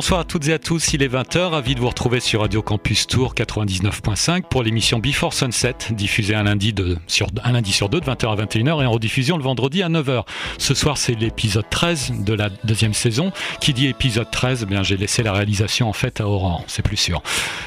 Bonsoir à toutes et à tous, il est 20h, ravi de vous retrouver sur Radio Campus Tour 99.5 pour l'émission Before Sunset, diffusée un lundi, sur deux de 20h à 21h et en rediffusion le vendredi à 9h. Ce soir c'est l'épisode 13 de la deuxième saison. Qui dit épisode 13, eh bien j'ai laissé la réalisation en fait à Aurore, c'est plus sûr.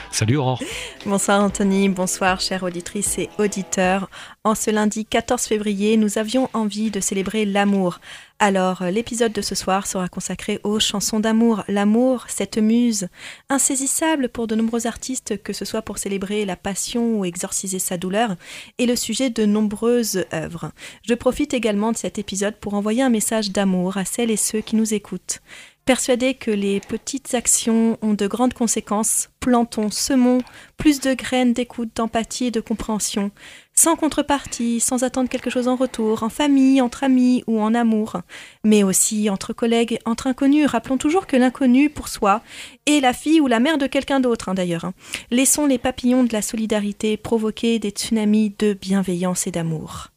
Salut Aurore. Bonsoir Anthony, bonsoir chères auditrices et auditeurs. En ce lundi 14 février, nous avions envie de célébrer l'amour. Alors, l'épisode de ce soir sera consacré aux chansons d'amour. L'amour, cette muse, insaisissable pour de nombreux artistes, que ce soit pour célébrer la passion ou exorciser sa douleur, est le sujet de nombreuses œuvres. Je profite également de cet épisode pour envoyer un message d'amour à celles et ceux qui nous écoutent. Persuadés que les petites actions ont de grandes conséquences, plantons, semons plus de graines d'écoute, d'empathie et de compréhension, sans contrepartie, sans attendre quelque chose en retour, en famille, entre amis ou en amour, mais aussi entre collègues, entre inconnus. Rappelons toujours que l'inconnu pour soi est la fille ou la mère de quelqu'un d'autre, hein, d'ailleurs. Hein. Laissons les papillons de la solidarité provoquer des tsunamis de bienveillance et d'amour.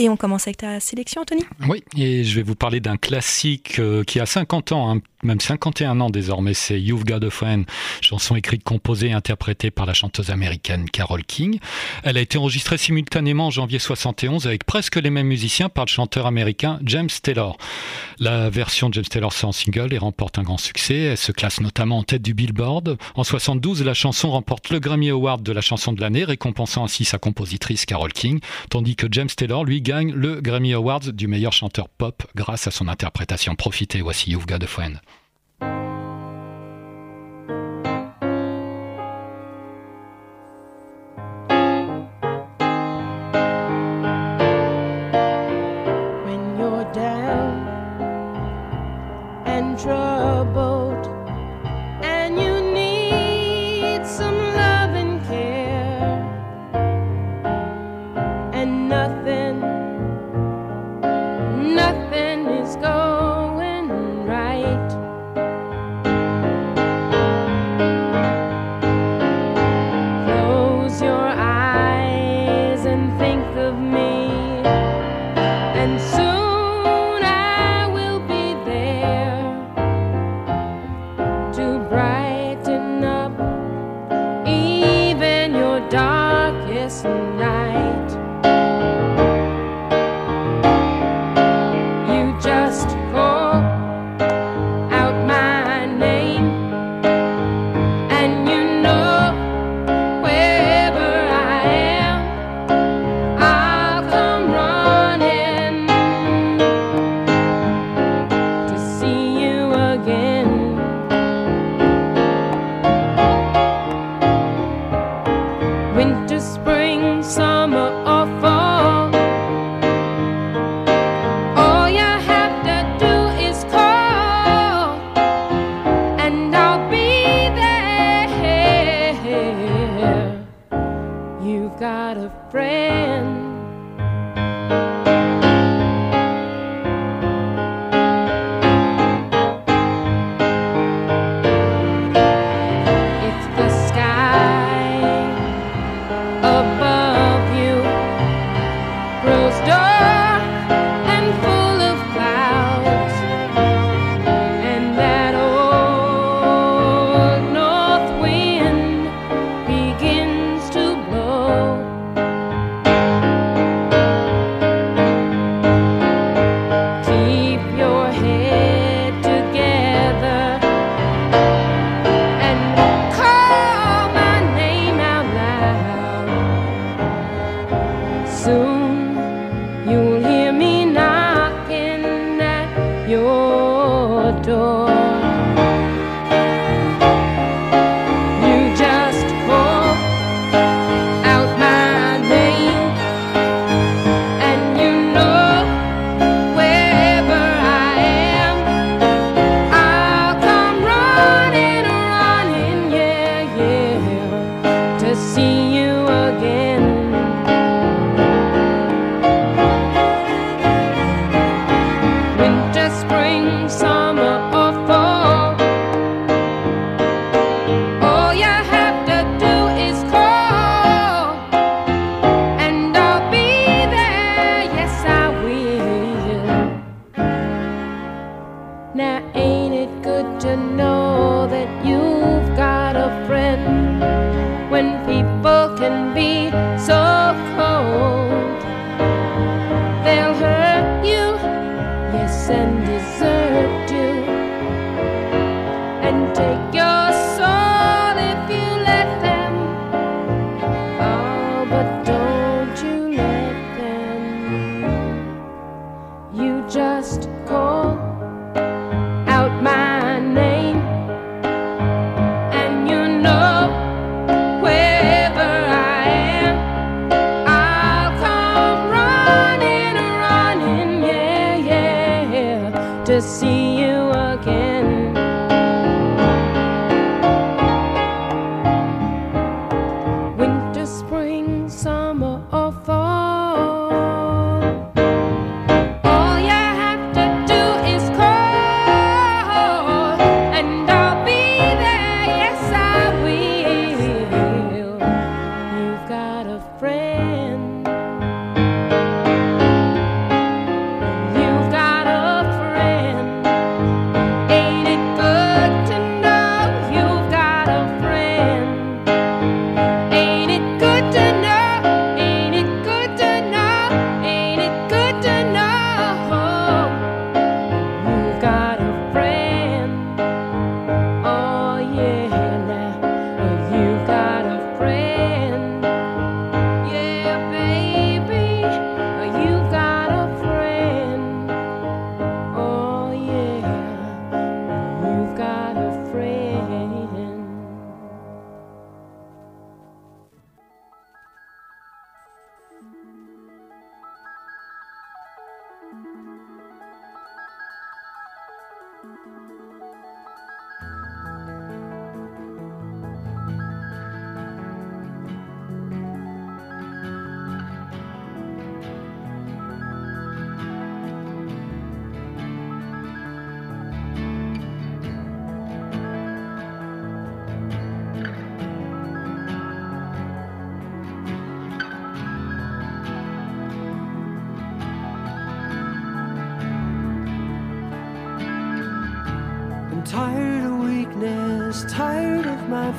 Et on commence avec ta sélection, Anthony. Oui, et je vais vous parler d'un classique euh, qui a 50 ans, hein, même 51 ans désormais, c'est You've Got a Friend, chanson écrite, composée et interprétée par la chanteuse américaine Carole King. Elle a été enregistrée simultanément en janvier 71 avec presque les mêmes musiciens par le chanteur américain James Taylor. La version de James Taylor sort en single et remporte un grand succès. Elle se classe notamment en tête du Billboard. En 72, la chanson remporte le Grammy Award de la chanson de l'année, récompensant ainsi sa compositrice Carole King, tandis que James Taylor, lui, gagne le Grammy Award du meilleur chanteur pop grâce à son interprétation. Profitez, voici You've Got a Friend.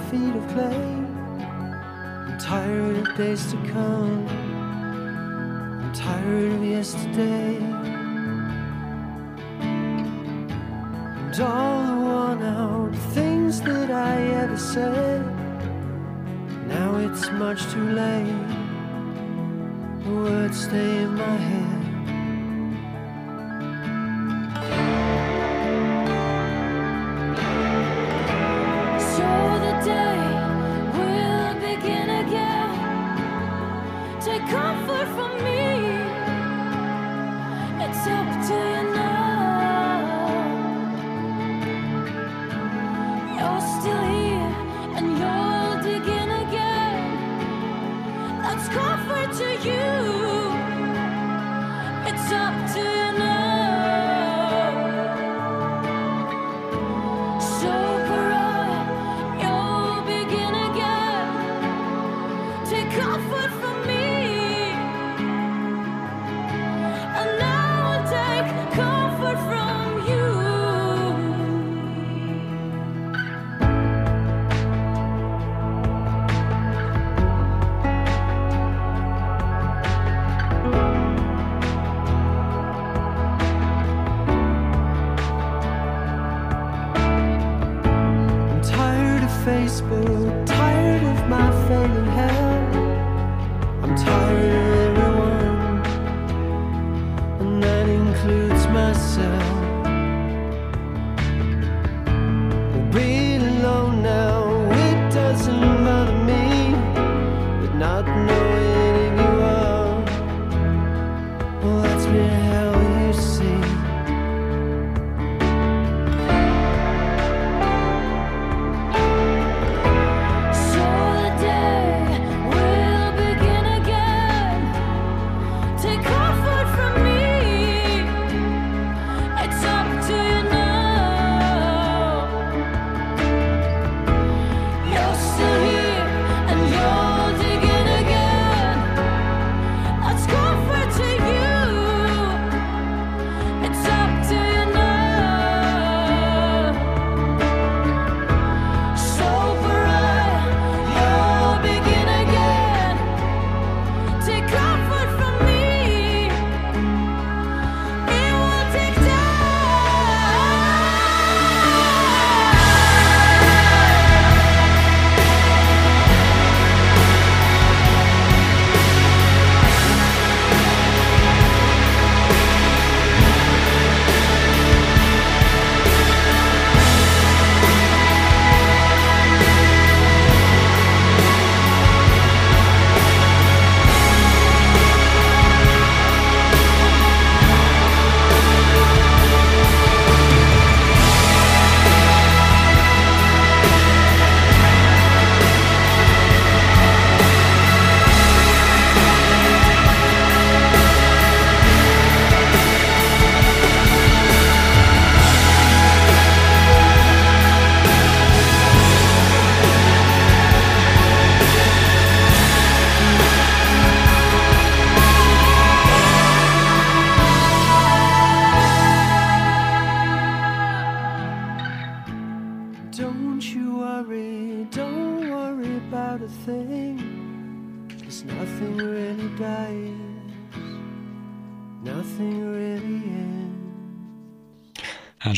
Feet of clay. I'm tired of days to come. I'm tired of yesterday. And all the worn out things that I ever said. Now it's much too late.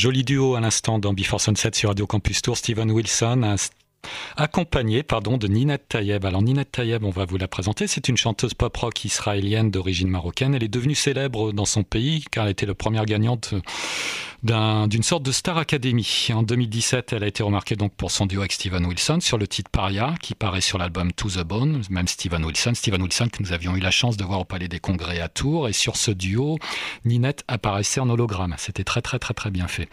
Joli duo à l'instant dans Before Sunset sur Radio Campus Tour, Steven Wilson, accompagné pardon, de Ninette Tayeb. Alors Ninette Tayeb, on va vous la présenter, c'est une chanteuse pop-rock israélienne d'origine marocaine. Elle est devenue célèbre dans son pays car elle était la première gagnante d'une sorte de Star Academy. En 2017, elle a été remarquée donc pour son duo avec Steven Wilson sur le titre Paria, qui paraît sur l'album To the Bone, même Steven Wilson. Steven Wilson que nous avions eu la chance de voir au Palais des Congrès à Tours. Et sur ce duo, Ninette apparaissait en hologramme. C'était très très très très bien fait.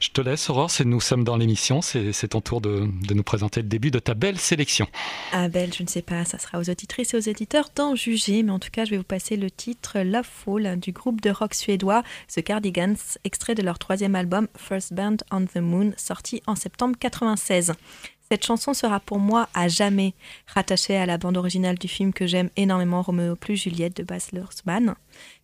Je te laisse, Aurore, nous sommes dans l'émission. C'est ton tour de, de, nous présenter le début de ta belle sélection. Ah, belle, je ne sais pas. Ça sera aux auditrices et aux éditeurs d'en juger. Mais en tout cas, je vais vous passer le titre La Foule du groupe de rock suédois The Cardigans, extrait de leur troisième album First Band on the Moon, sorti en septembre 96. Cette chanson sera pour moi à jamais rattachée à la bande originale du film que j'aime énormément, Romeo plus Juliette de Baz Luhrmann.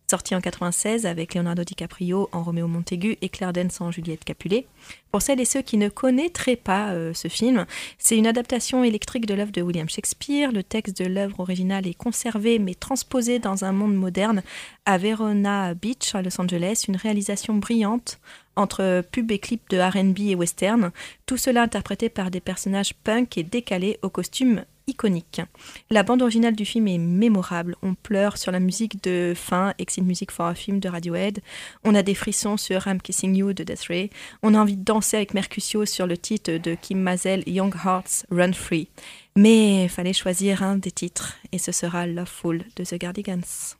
Sorti en 96 avec Leonardo DiCaprio en Roméo Montaigu et Claire Dance en Juliette Capulet. Pour celles et ceux qui ne connaîtraient pas euh, ce film, c'est une adaptation électrique de l'œuvre de William Shakespeare. Le texte de l'œuvre originale est conservé mais transposé dans un monde moderne à Verona Beach, à Los Angeles. Une réalisation brillante entre pub et clips de RB et western. Tout cela interprété par des personnages punk et décalés aux costumes iconiques. La bande originale du film est mémorable. On pleure sur la musique de fin, Exit Music for a Film de Radiohead. On a des frissons sur I'm Kissing You de Death Ray. On a envie de danser avec Mercutio sur le titre de Kim Mazel, Young Hearts Run Free. Mais fallait choisir un des titres et ce sera Loveful de The Gardigans.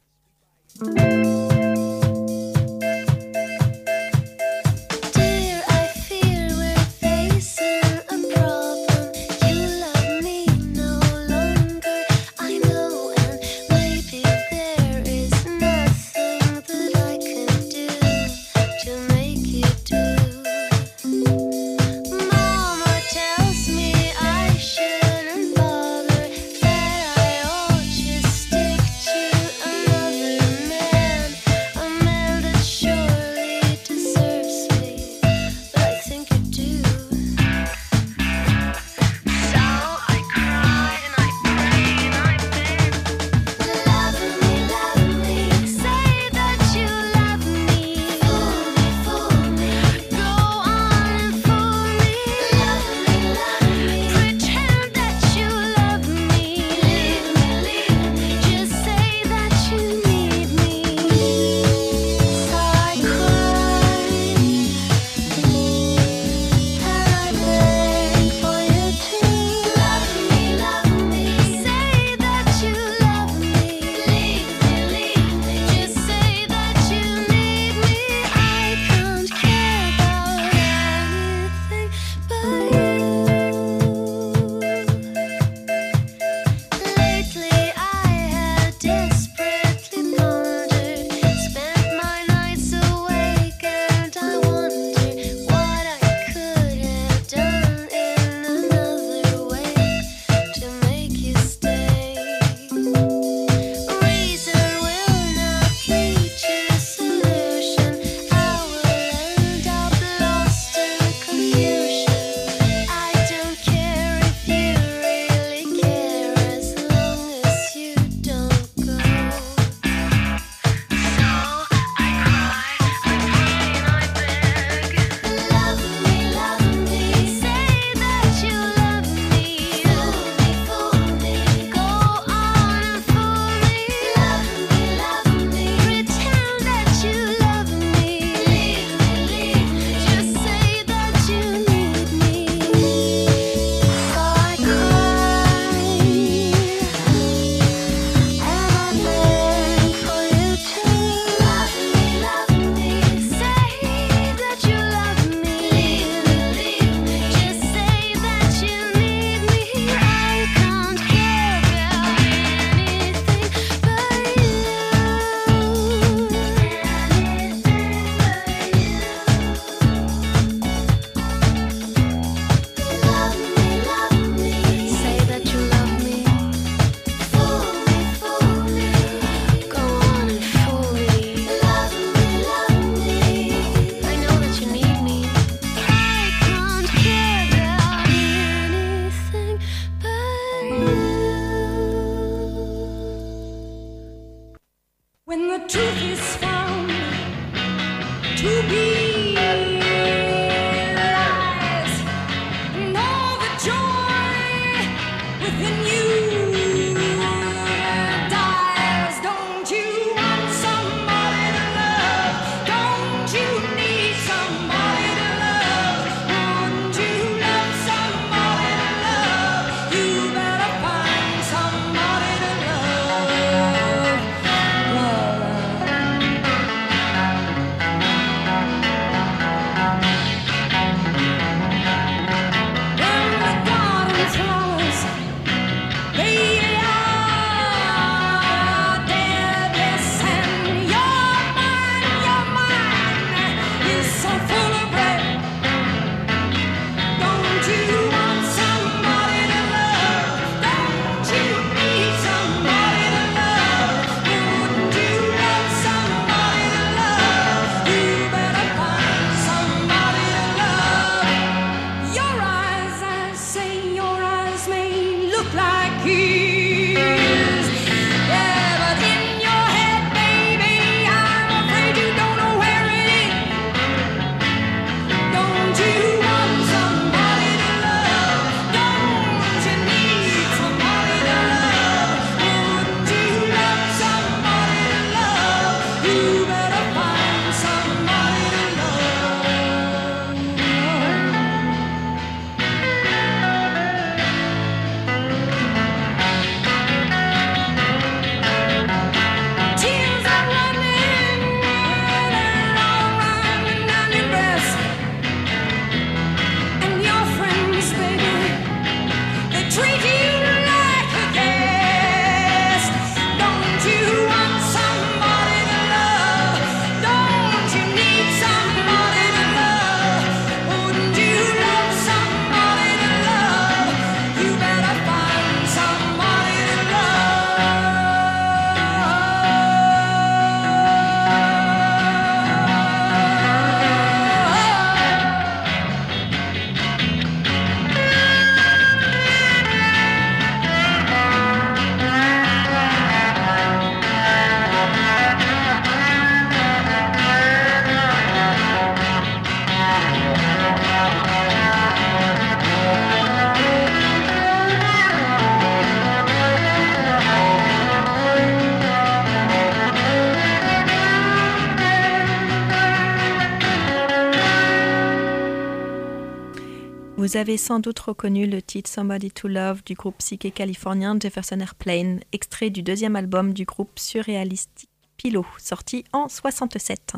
Avez sans doute reconnu le titre Somebody to Love du groupe psyché californien Jefferson Airplane, extrait du deuxième album du groupe surréalistique Pilot, sorti en 67.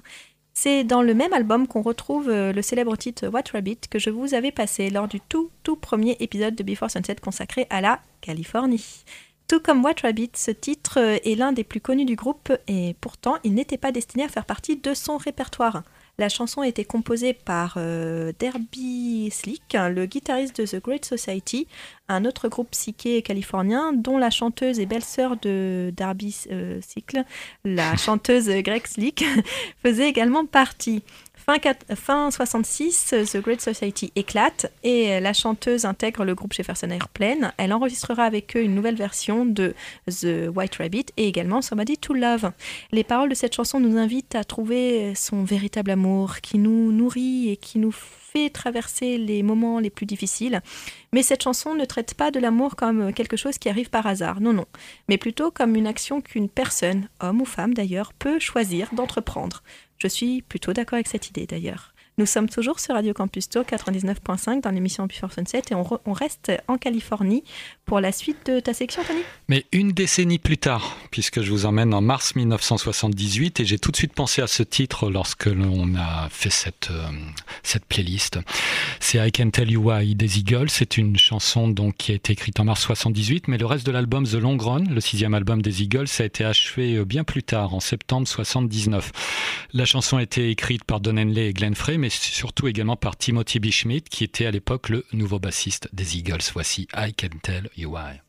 C'est dans le même album qu'on retrouve euh, le célèbre titre What Rabbit que je vous avais passé lors du tout tout premier épisode de Before Sunset consacré à la Californie. Tout comme What Rabbit, ce titre euh, est l'un des plus connus du groupe et pourtant il n'était pas destiné à faire partie de son répertoire. La chanson a été composée par euh, Derby Slick, le guitariste de The Great Society, un autre groupe psyché californien dont la chanteuse et belle-sœur de Derby euh, Slick, la chanteuse Greg Slick, faisait également partie. Fin, 4, fin 66, The Great Society éclate et la chanteuse intègre le groupe Jefferson Airplane. Elle enregistrera avec eux une nouvelle version de The White Rabbit et également Somebody to Love. Les paroles de cette chanson nous invitent à trouver son véritable amour qui nous nourrit et qui nous fait traverser les moments les plus difficiles. Mais cette chanson ne traite pas de l'amour comme quelque chose qui arrive par hasard, non, non, mais plutôt comme une action qu'une personne, homme ou femme d'ailleurs, peut choisir d'entreprendre. Je suis plutôt d'accord avec cette idée d'ailleurs. Nous sommes toujours sur Radio Campus Tour 99.5 dans l'émission Before Sunset et on, reste en Californie pour la suite de ta section, Tony. Mais une décennie plus tard, puisque je vous emmène en mars 1978 et j'ai tout de suite pensé à ce titre lorsque l'on a fait cette, euh, cette playlist. C'est I Can Tell You Why des Eagles. C'est une chanson donc, qui a été écrite en mars 78, mais le reste de l'album The Long Run, le sixième album des Eagles, a été achevé bien plus tard, en septembre 79. La chanson a été écrite par Don Henley et Glenn Frey, mais surtout également par Timothy B. Schmidt, qui était à l'époque le nouveau bassiste des Eagles. Voici I Can Tell You Why.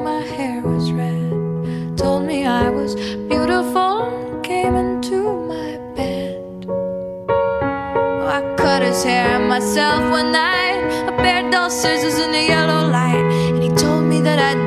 My hair was red, told me I was beautiful, came into my bed. Oh, I cut his hair myself one night, a pair of dull scissors in the yellow light, and he told me that I'd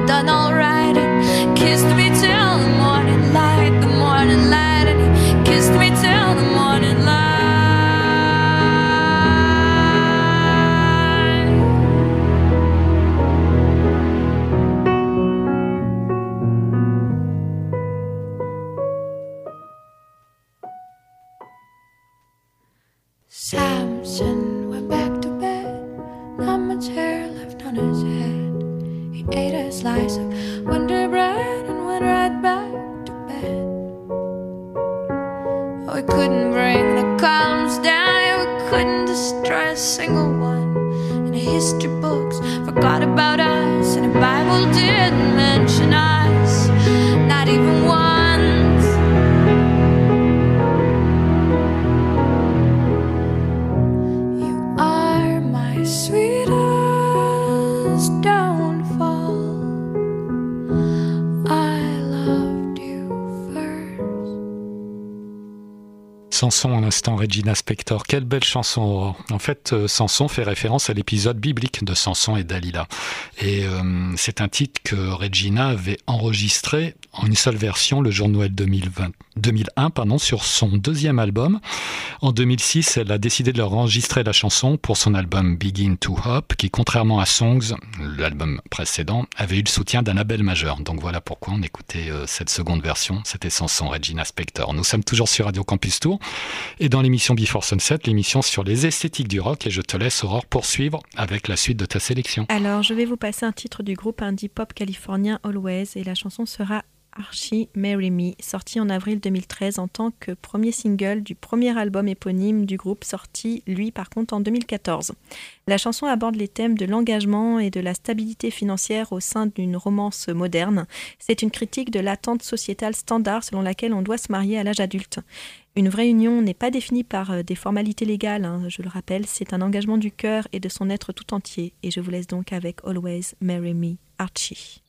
Regina Spector. Quelle belle chanson. En fait, euh, Samson fait référence à l'épisode biblique de Samson et Dalila. Et euh, c'est un titre que Regina avait enregistré en une seule version le jour de Noël 2020, 2001 pardon, sur son deuxième album. En 2006, elle a décidé de leur enregistrer la chanson pour son album Begin to Hop, qui, contrairement à Songs, l'album précédent, avait eu le soutien d'un label majeur. Donc voilà pourquoi on écoutait euh, cette seconde version. C'était Samson, Regina Spector. Nous sommes toujours sur Radio Campus Tour et dans l'émission Before Sunset, l'émission sur les esthétiques du rock. Et je te laisse, Aurore, poursuivre avec la suite de ta sélection. Alors, je vais vous passer un titre du groupe indie pop californien Always et la chanson sera Archie Marry Me, sorti en avril 2013 en tant que premier single du premier album éponyme du groupe, sorti lui par contre en 2014. La chanson aborde les thèmes de l'engagement et de la stabilité financière au sein d'une romance moderne. C'est une critique de l'attente sociétale standard selon laquelle on doit se marier à l'âge adulte. Une vraie union n'est pas définie par euh, des formalités légales, hein, je le rappelle, c'est un engagement du cœur et de son être tout entier. Et je vous laisse donc avec Always Marry Me, Archie.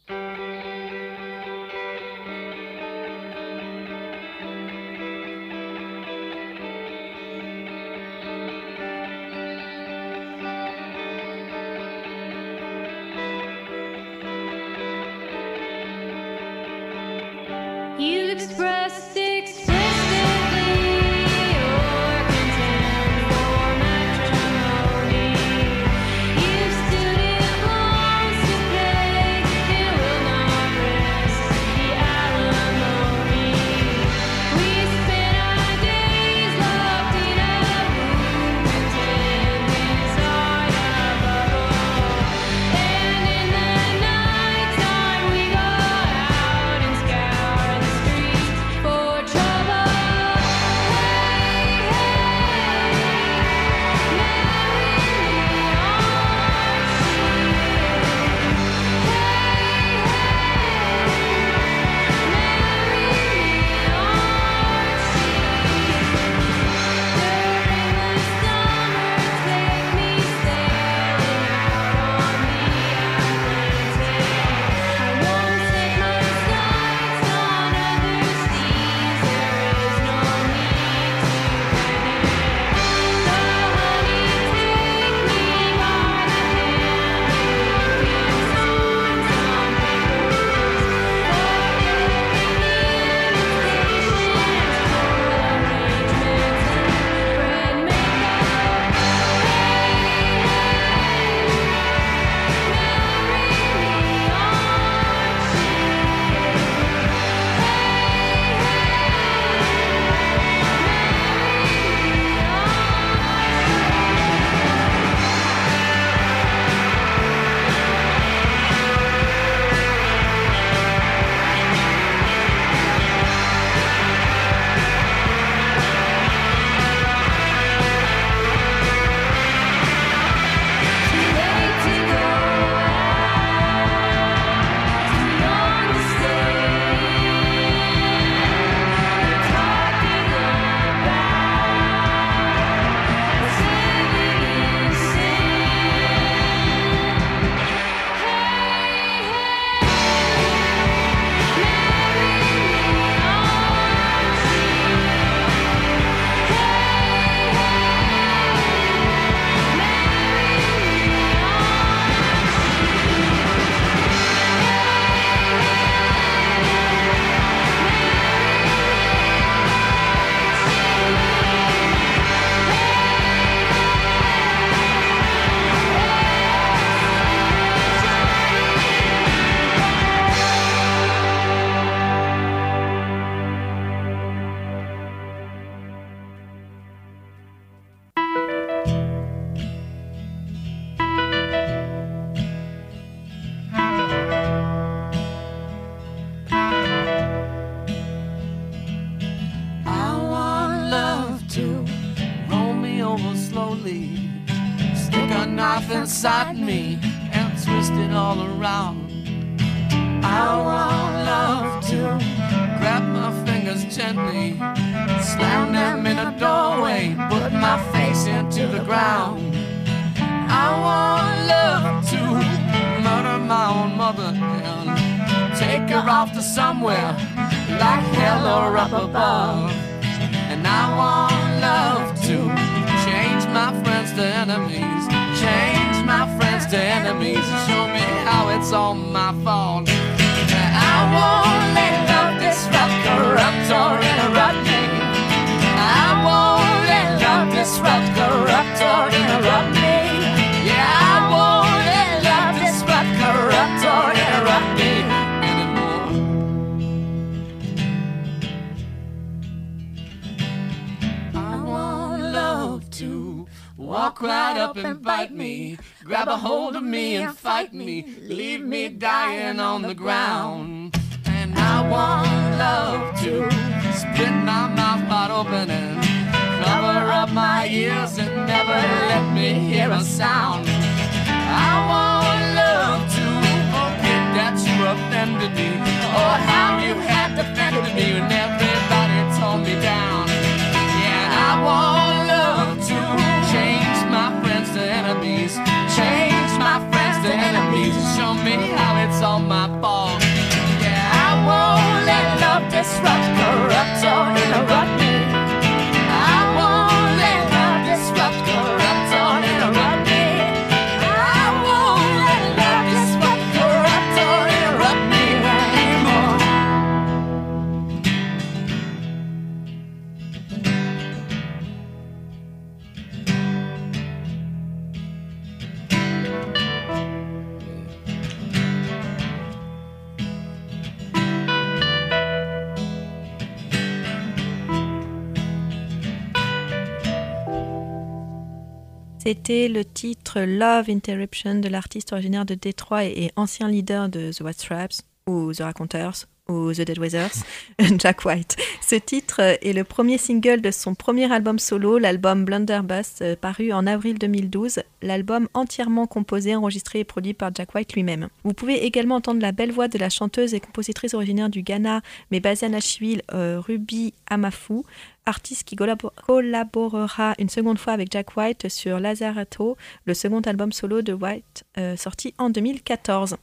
Somewhere like hell or up above. And I want love to change my friends to enemies, change my friends to enemies, show me how it's all my fault. I won't walk right up and bite me, grab a hold of me and fight me, leave me dying on the ground. And I want love to split my mouth wide open and cover up my ears and never let me hear a sound. I want love to forget that you offended me, or how you had defended me when everybody tore me down. Yeah, I want love to enemies, C'était le titre Love Interruption de l'artiste originaire de Détroit et ancien leader de The White Stripes ou The Raconteurs ou The Dead Weathers, Jack White. Ce titre est le premier single de son premier album solo, l'album Blunderbuss, euh, paru en avril 2012, l'album entièrement composé, enregistré et produit par Jack White lui-même. Vous pouvez également entendre la belle voix de la chanteuse et compositrice originaire du Ghana, mais basée à Nashville, euh, Ruby Amafu, artiste qui collabo- collaborera une seconde fois avec Jack White sur Lazaretto, le second album solo de White euh, sorti en 2014.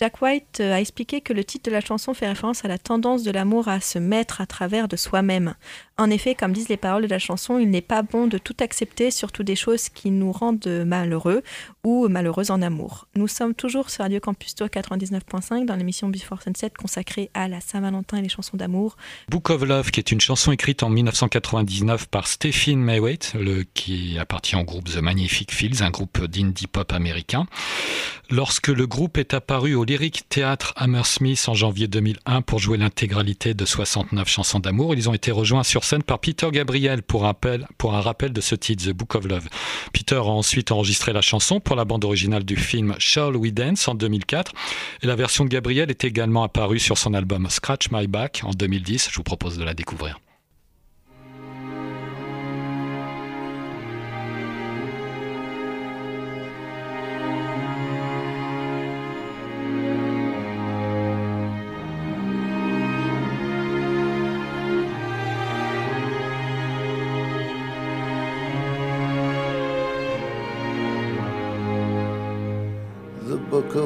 Jack White euh, a expliqué que le titre de la chanson fait référence à la tendance de l'amour à se mettre à travers de soi-même. En effet, comme disent les paroles de la chanson, il n'est pas bon de tout accepter, surtout des choses qui nous rendent malheureux ou malheureux en amour. Nous sommes toujours sur Radio Campus Tour 99.5 dans l'émission Before Sunset consacrée à la Saint-Valentin et les chansons d'amour. Book of Love, qui est une chanson écrite en 1999 par Stephen Maywaite, le, qui appartient au groupe The Magnific Fields, un groupe d'indie pop américain. Lorsque le groupe est apparu au Lyric Theatre Hammersmith en janvier 2001 pour jouer l'intégralité de 69 chansons d'amour, ils ont été rejoints sur scène par Peter Gabriel pour, rappel, pour un rappel de ce titre, The Book of Love. Peter a ensuite enregistré la chanson pour la bande originale du film Shall We Dance en 2004 et la version de Gabriel est également apparue sur son album Scratch My Back en 2010. Je vous propose de la découvrir.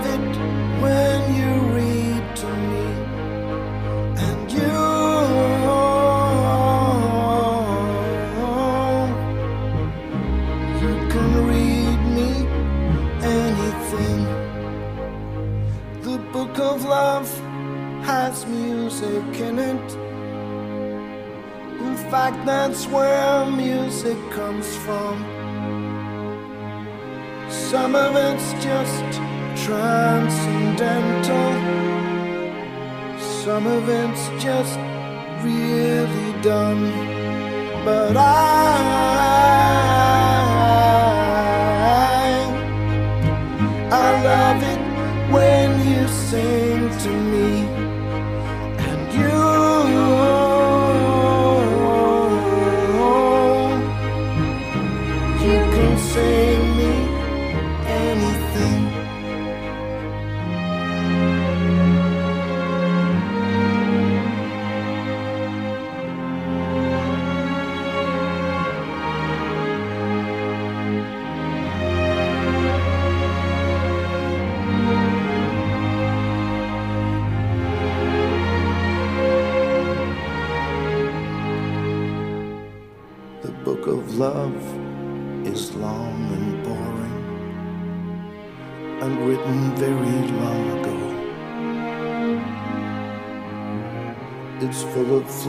it when in it. In fact that's where music comes from. Some of it's just transcendental, some events just really done. But I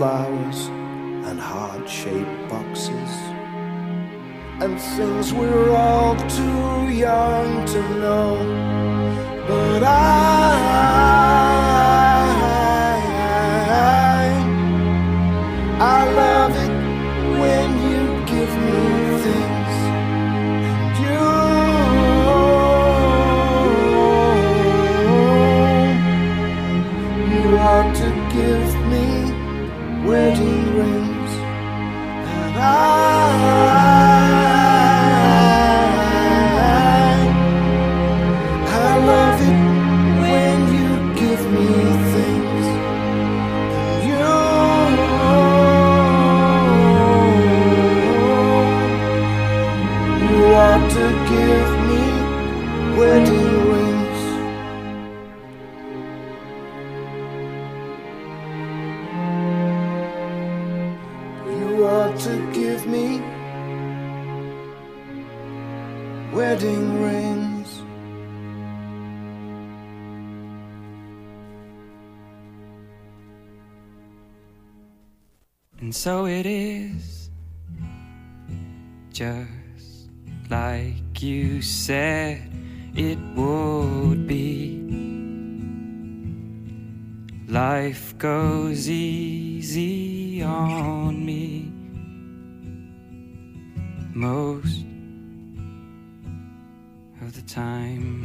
flowers and heart shaped boxes and things we're all too And so it is, just like you said it would be. Life goes easy on me most of the time.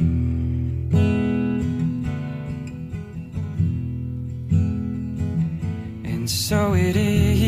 And so it is.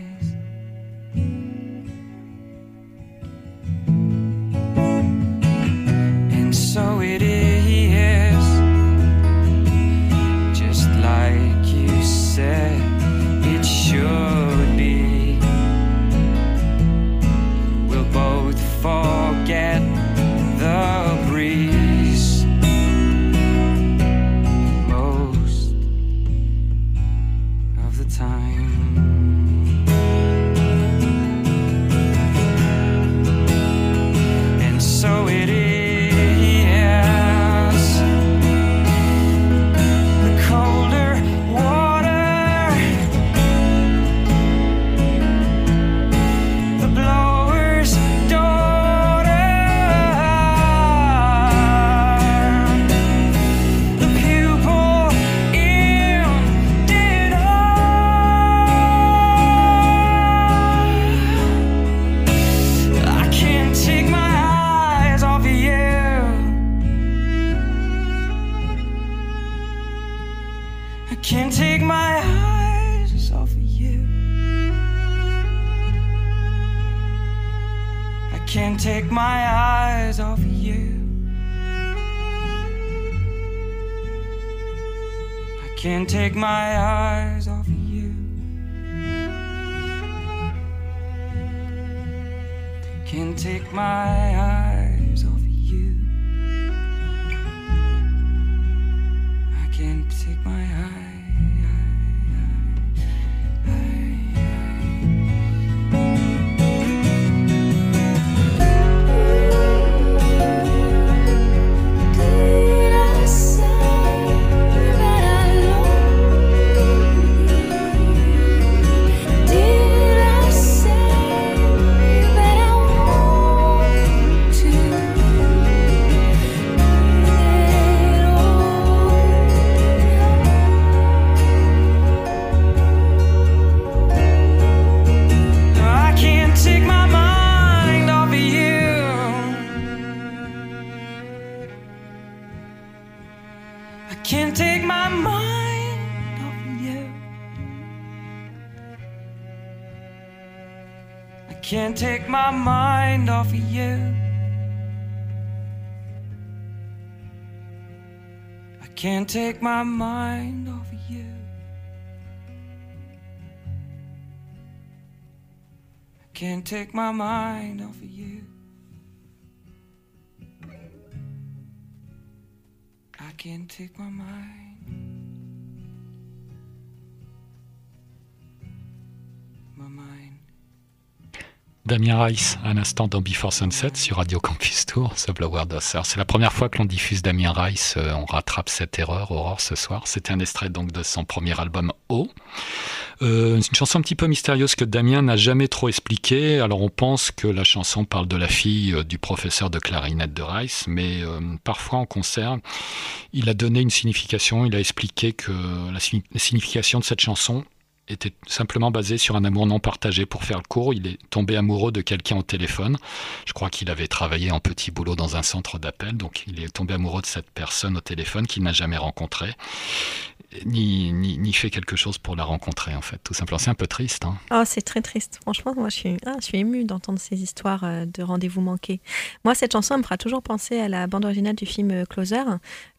Take my mind off of you. Can't take my mind off of you. I can't take my mind. My mind. Damien Rice, à l'instant dans Before Sunset sur Radio Campus Tour, The Blower. C'est la première fois que l'on diffuse Damien Rice. euh, on rattrape cette erreur, Aurore, ce soir. C'était un extrait donc de son premier album O. Euh, c'est une chanson un petit peu mystérieuse que Damien n'a jamais trop expliquée. Alors on pense que la chanson parle de la fille euh, du professeur de clarinette de Rice, mais parfois en concert, il a donné une signification. Il a expliqué que la signification de cette chanson était simplement basée sur un amour non partagé. Pour faire le court, il est tombé amoureux de quelqu'un au téléphone. Je crois qu'il avait travaillé en petit boulot dans un centre d'appel, donc il est tombé amoureux de cette personne au téléphone qu'il n'a jamais rencontrée, ni, fait quelque chose pour la rencontrer en fait. Tout simplement, c'est un peu triste. Oh, c'est très triste. Franchement, moi, je suis, ah, je suis émue d'entendre ces histoires euh, de rendez-vous manqués. Moi, cette chanson me fera toujours penser à la bande originale du film euh, Closer,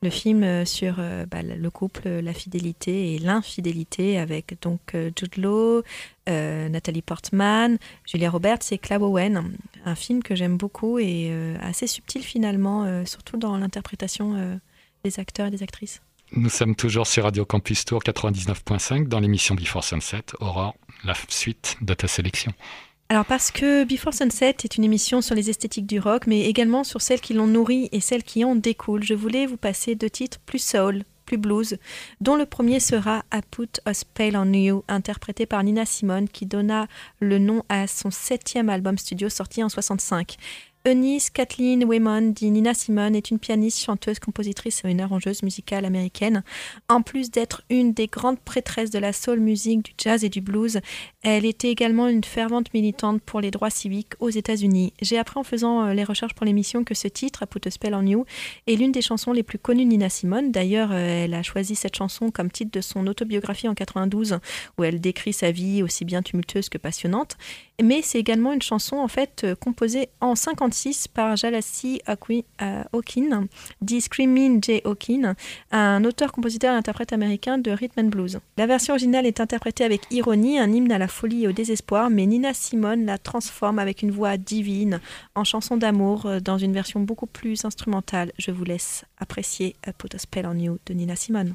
le film euh, sur bah, le couple, la fidélité et l'infidélité avec donc Jude Law, Nathalie Portman, Julia Roberts et Clive Owen. Un film que j'aime beaucoup et assez subtil finalement, surtout dans l'interprétation des acteurs et des actrices. Nous sommes toujours sur Radio Campus Tour 99.5 dans l'émission Before Sunset. Aurore, la suite de ta sélection. Alors parce que Before Sunset est une émission sur les esthétiques du rock, mais également sur celles qui l'ont nourri et celles qui en découlent, je voulais vous passer deux titres plus soul, plus blues, dont le premier sera I Put a Spell on You, interprété par Nina Simone, qui donna le nom à son septième album studio sorti en 65. Eunice Kathleen Wayman, dit Nina Simone, est une pianiste, chanteuse, compositrice et une arrangeuse musicale américaine. En plus d'être une des grandes prêtresses de la soul music, du jazz et du blues, elle était également une fervente militante pour les droits civiques aux États-Unis. J'ai appris en faisant euh, les recherches pour l'émission que ce titre, A Put a Spell on You, est l'une des chansons les plus connues de Nina Simone. D'ailleurs, euh, elle a choisi cette chanson comme titre de son autobiographie en 92, où elle décrit sa vie aussi bien tumultueuse que passionnante. Mais c'est également une chanson en fait euh, composée en 56 par Jalassi euh, Hawkin, dit Screaming Jay Hawkin, un auteur, compositeur et interprète américain de rhythm and blues. La version originale est interprétée avec ironie, un hymne à la folie et au désespoir, mais Nina Simone la transforme avec une voix divine en chanson d'amour euh, dans une version beaucoup plus instrumentale. Je vous laisse apprécier A Put a Spell on You de Nina Simone.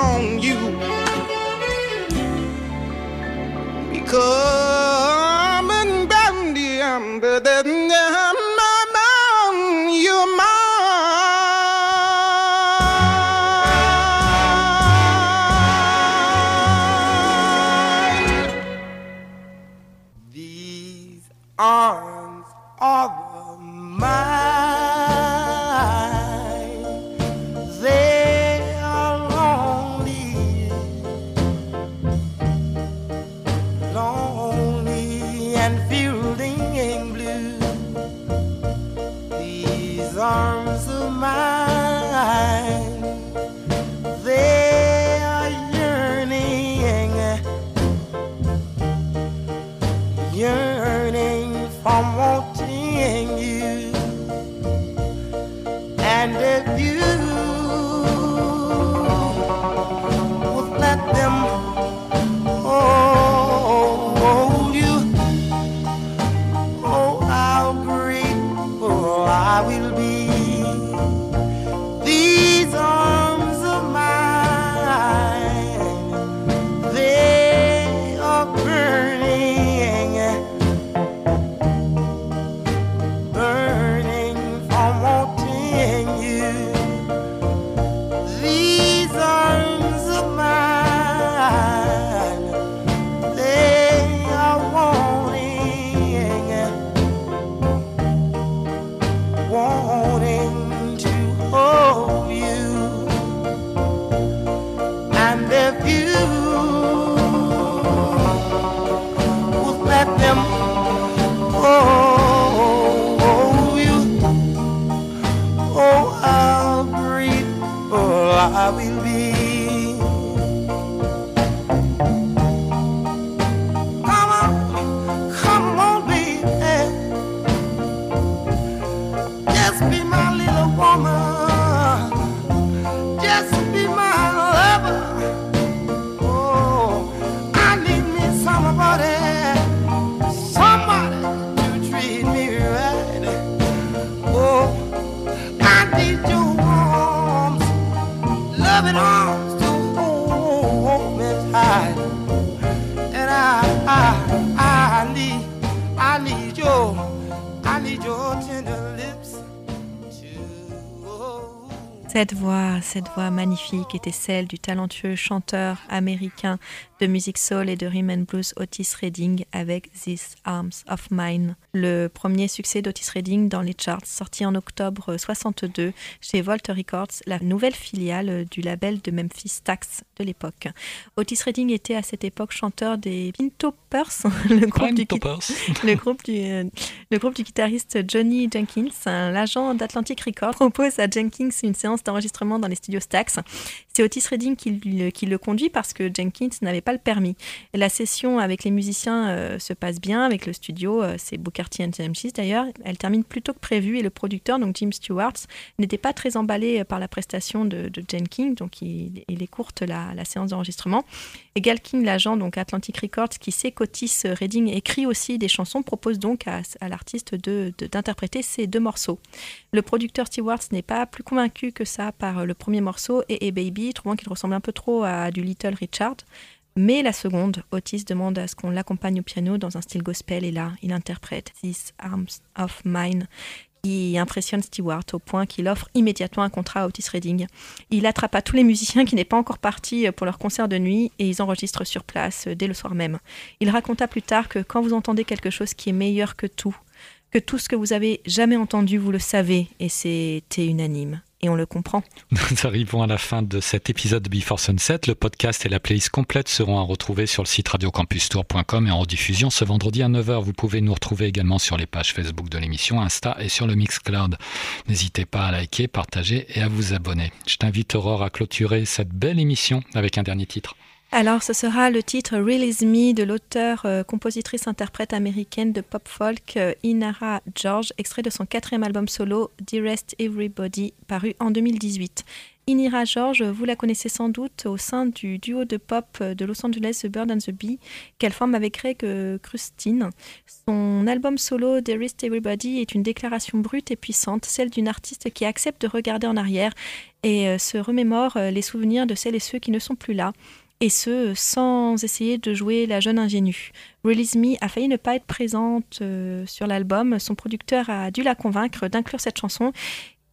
Put cette voix magnifique était celle du talentueux chanteur américain de musique soul et de rhythm and blues Otis Redding avec These Arms of Mine. Le premier succès d'Otis Redding dans les charts, sorti en octobre 62 chez Volt Records, la nouvelle filiale du label de Memphis Stax de l'époque. Otis Redding était à cette époque chanteur des Pinto Poppers, le groupe du Toppers. le groupe du, euh, le groupe du guitariste Johnny Jenkins, l'agent d'Atlantic Records, propose à Jenkins une séance d'enregistrement dans les studios Stax. C'est Otis Redding qui, le- conduit parce que Jenkins n'avait pas le permis. Et la session avec les musiciens euh, se passe bien, avec le studio, euh, c'est Booker T and Cheese d'ailleurs. Elle termine plus tôt que prévu et le producteur, donc Jim Stewart, n'était pas très emballé par la prestation de, de Jenkins, donc il, il écourte la, la séance d'enregistrement. Et Galkin, l'agent donc Atlantic Records, qui sait qu'Otis Redding écrit aussi des chansons, propose donc à, l'artiste de- de- d'interpréter ces deux morceaux. Le producteur Stewart n'est pas plus convaincu que ça par le premier morceau et, et Baby, trouvant qu'il ressemble un peu trop à du Little Richard. Mais la seconde, Otis demande à ce qu'on l'accompagne au piano dans un style gospel et là, il interprète These Arms of Mine qui impressionne Stewart au point qu'il offre immédiatement un contrat à Otis Redding. Il attrapa tous les musiciens qui n'étaient pas encore partis pour leur concert de nuit et ils enregistrent sur place dès le soir même. Il raconta plus tard que quand vous entendez quelque chose qui est meilleur que tout, que tout ce que vous avez jamais entendu, vous le savez, et c'était unanime et on le comprend. Nous arrivons à la fin de cet épisode de Before Sunset. Le podcast et la playlist complète seront à retrouver sur le site radiocampustour.com et en rediffusion ce vendredi à 9h. Vous pouvez nous retrouver également sur les pages Facebook de l'émission, Insta et sur le Mixcloud. N'hésitez pas à liker, partager et à vous abonner. Je t'invite Aurore à clôturer cette belle émission avec un dernier titre. Alors, ce sera le titre Release Me de l'auteur, euh, compositrice, interprète américaine de pop folk euh, Inara George, extrait de son quatrième album solo Dearest Everybody, paru en 2018. Inira George, vous la connaissez sans doute au sein du duo de pop euh, de Los Angeles The Bird and the Bee, qu'elle forme avec Craig Krustin. Son album solo Dearest Everybody est une déclaration brute et puissante, celle d'une artiste qui accepte de regarder en arrière et se remémore les souvenirs de celles et ceux qui ne sont plus là et ce, sans essayer de jouer la jeune ingénue. Release Me a failli ne pas être présente euh, sur l'album. Son producteur a dû la convaincre d'inclure cette chanson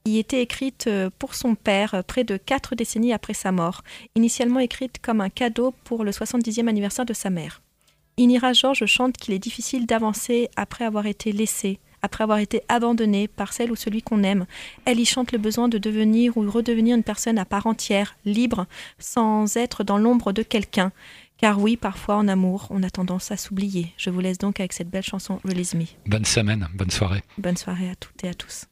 qui était écrite euh, pour son père euh, près de quatre décennies après sa mort, initialement écrite comme un cadeau pour le 70e anniversaire de sa mère. Inira George chante qu'il est difficile d'avancer après avoir été laissé, après avoir été abandonnée par celle ou celui qu'on aime. Elle y chante le besoin de devenir ou redevenir une personne à part entière, libre, sans être dans l'ombre de quelqu'un. Car oui, parfois en amour, on a tendance à s'oublier. Je vous laisse donc avec cette belle chanson Release Me. Bonne semaine, bonne soirée. Bonne soirée à toutes et à tous.